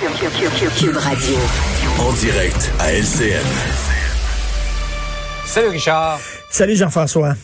Cube Radio. En direct à LCN. Salut Richard. Salut Jean-François.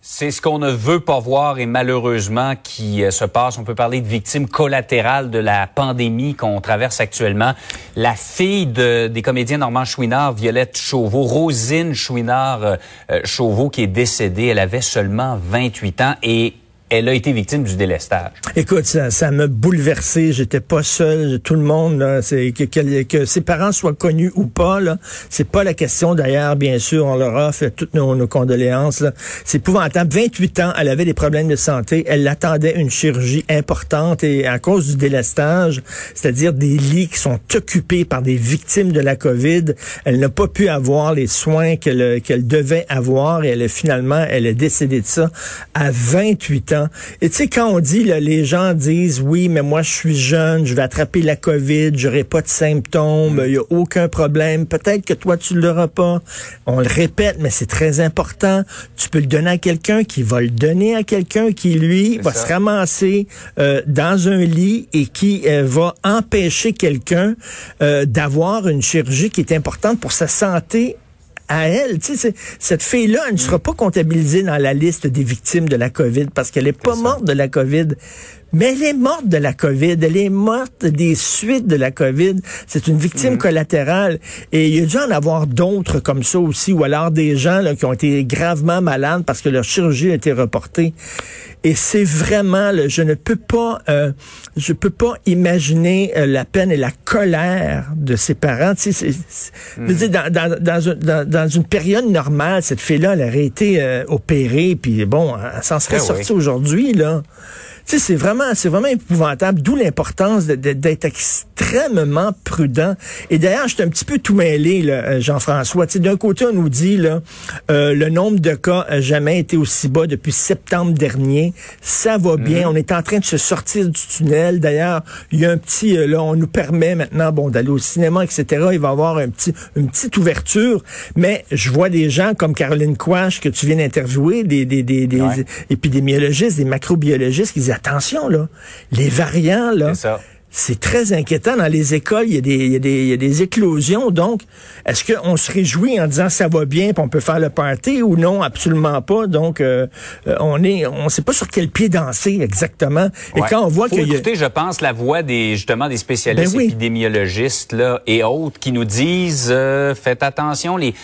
C'est ce qu'on ne veut pas voir et malheureusement qui euh, se passe. On peut parler de victimes collatérales de la pandémie qu'on traverse actuellement. La fille de, des comédiens Normand Chouinard, Violette Chauveau, Rosine Chouinard euh, euh, Chauveau, qui est décédée. Elle avait seulement 28 ans et elle a été victime du délestage. Écoute, ça, ça m'a bouleversé. J'étais pas seul. Tout le monde, là, que, que, que, ses parents soient connus ou pas, là, c'est pas la question. D'ailleurs, bien sûr, on leur fait toutes nos, nos condoléances. C'est épouvantable. 28 ans, elle avait des problèmes de santé. Elle attendait une chirurgie importante et à cause du délestage, c'est-à-dire des lits qui sont occupés par des victimes de la COVID, elle n'a pas pu avoir les soins qu'elle qu'elle devait avoir et elle finalement, elle est décédée de ça à 28 ans. Et tu sais, quand on dit, là, les gens disent, oui, mais moi, je suis jeune, je vais attraper la COVID, j'aurai pas de symptômes, il n'y a aucun problème. Peut-être que toi, tu l'auras pas. On le répète, mais c'est très important. Tu peux le donner à quelqu'un qui va le donner à quelqu'un qui, lui, va se ramasser euh, dans un lit et qui euh, va empêcher quelqu'un euh, d'avoir une chirurgie qui est importante pour sa santé à elle. Tu sais, cette fille-là, elle ne sera pas comptabilisée dans la liste des victimes de la COVID parce qu'elle n'est pas morte de la COVID. Mais elle est morte de la COVID. Elle est morte des suites de la COVID. C'est une victime Mhm. collatérale. Et il y a dû en avoir d'autres comme ça aussi, ou alors des gens là, qui ont été gravement malades parce que leur chirurgie a été reportée. Et c'est vraiment, là, je ne peux pas, euh, je peux pas imaginer euh, la peine et la colère de ses parents. Tu sais, je veux dire, dans, dans, dans, un- dans- dans une période normale, cette fille-là, elle aurait été euh, opérée, puis bon, elle s'en serait oui. sortie aujourd'hui, là. Sais, c'est vraiment, c'est vraiment épouvantable, d'où l'importance d'être extrêmement prudent. Et d'ailleurs, j'étais un petit peu tout mêlé, là, euh, Jean-François. Tu sais, d'un côté, on nous dit, là, euh, le nombre de cas a jamais été aussi bas depuis septembre dernier. Ça va bien. On est en train de se sortir du tunnel. D'ailleurs, il y a un petit, euh, là, on nous permet maintenant, bon, d'aller au cinéma, etc. Il va y avoir un petit, une petite ouverture. Mais je vois des gens comme Caroline Quash, que tu viens d'interviewer, des, des, des, des Ouais. épidémiologistes, des macrobiologistes qui disent, attention, là, les variants, là, C'est ça. c'est très inquiétant. Dans les écoles, il y a des, il y a des, il y a des éclosions. Donc, est-ce qu'on se réjouit en disant ça va bien, puis on peut faire le party ou non? Absolument pas. Donc, euh, euh, on est, on sait pas sur quel pied danser exactement. Et Ouais. quand on voit qu'il y a... écouter, je pense, la voix des justement des spécialistes Ben oui. épidémiologistes là, et autres qui nous disent euh, faites attention les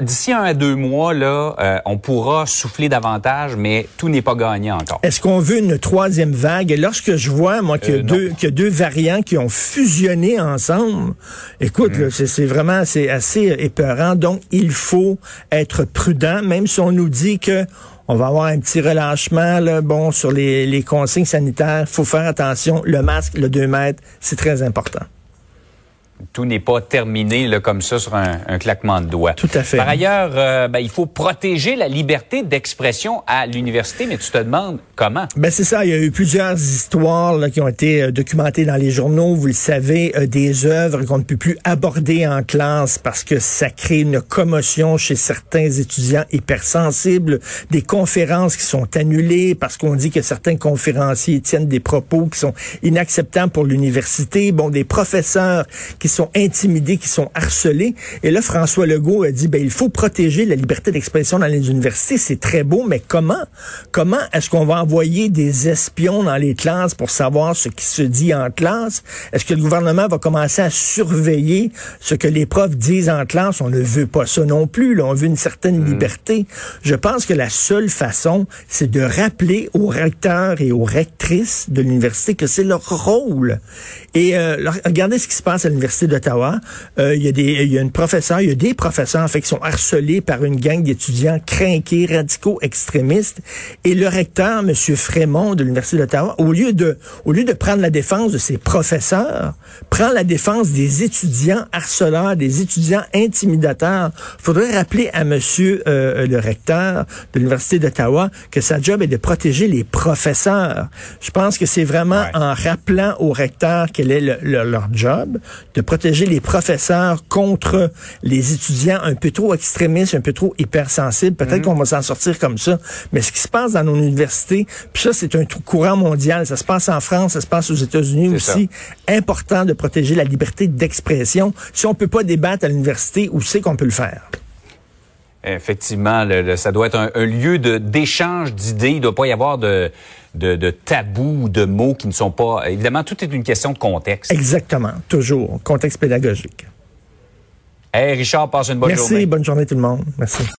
D'ici un à deux mois, là, euh, on pourra souffler davantage, mais tout n'est pas gagné encore. Est-ce qu'on veut une troisième vague? Et lorsque je vois, moi, qu'il y a, Euh, deux, qu'il y a deux variants qui ont fusionné ensemble, écoute, Mm. là, c'est, c'est vraiment, c'est assez épeurant. Donc, il faut être prudent, même si on nous dit que on va avoir un petit relâchement, là, bon, sur les, les consignes sanitaires. faut faire attention. Le masque, le 2 mètres, c'est très important. Tout n'est pas terminé là, comme ça sur un, un claquement de doigts. Tout à fait. Par ailleurs, euh, ben, il faut protéger la liberté d'expression à l'université, mais tu te demandes comment. Ben c'est ça, il y a eu plusieurs histoires là, qui ont été euh, documentées dans les journaux, vous le savez, euh, des œuvres qu'on ne peut plus aborder en classe parce que ça crée une commotion chez certains étudiants hypersensibles, des conférences qui sont annulées parce qu'on dit que certains conférenciers tiennent des propos qui sont inacceptables pour l'université, bon des professeurs qui sont intimidés, qui sont harcelés et là François Legault a dit ben il faut protéger la liberté d'expression dans les universités, c'est très beau mais comment comment est-ce qu'on va envoyer des espions dans les classes pour savoir ce qui se dit en classe? Est-ce que le gouvernement va commencer à surveiller ce que les profs disent en classe? On ne veut pas ça non plus. Là. On veut une certaine liberté. Je pense que la seule façon, c'est de rappeler aux recteurs et aux rectrices de l'université que c'est leur rôle. Et euh, regardez ce qui se passe à l'Université l'Université d'Ottawa. Euh, il y a des, il y a une professeure, il y a des professeurs, en fait, qui sont harcelés par une gang d'étudiants crinqués, radicaux, extrémistes. Et le recteur, M. Frémont de l'Université d'Ottawa, au lieu de, au lieu de prendre la défense de ses professeurs, prend la défense des étudiants harceleurs, des étudiants intimidateurs. Faudrait rappeler à M. Euh, le recteur de l'Université d'Ottawa que sa job est de protéger les professeurs. Je pense que c'est vraiment en rappelant au recteur quel est leur job, de protéger les professeurs contre les étudiants un peu trop extrémistes, un peu trop hypersensibles. Peut-être mhm. qu'on va s'en sortir comme ça. Mais ce qui se passe dans nos universités, puis ça, c'est un courant mondial. Ça se passe en France, ça se passe aux États-Unis aussi. Important de protéger la liberté d'expression. Si on peut pas débattre à l'université, où c'est qu'on peut le faire? Effectivement, ça doit être un, lieu d'échange d'idées. Il ne doit pas y avoir de, de, de tabous ou de mots qui ne sont pas... Évidemment, tout est une question de contexte. Exactement, toujours. Contexte pédagogique. Hey Richard, passe une bonne journée. Merci, bonne journée tout le monde. Merci.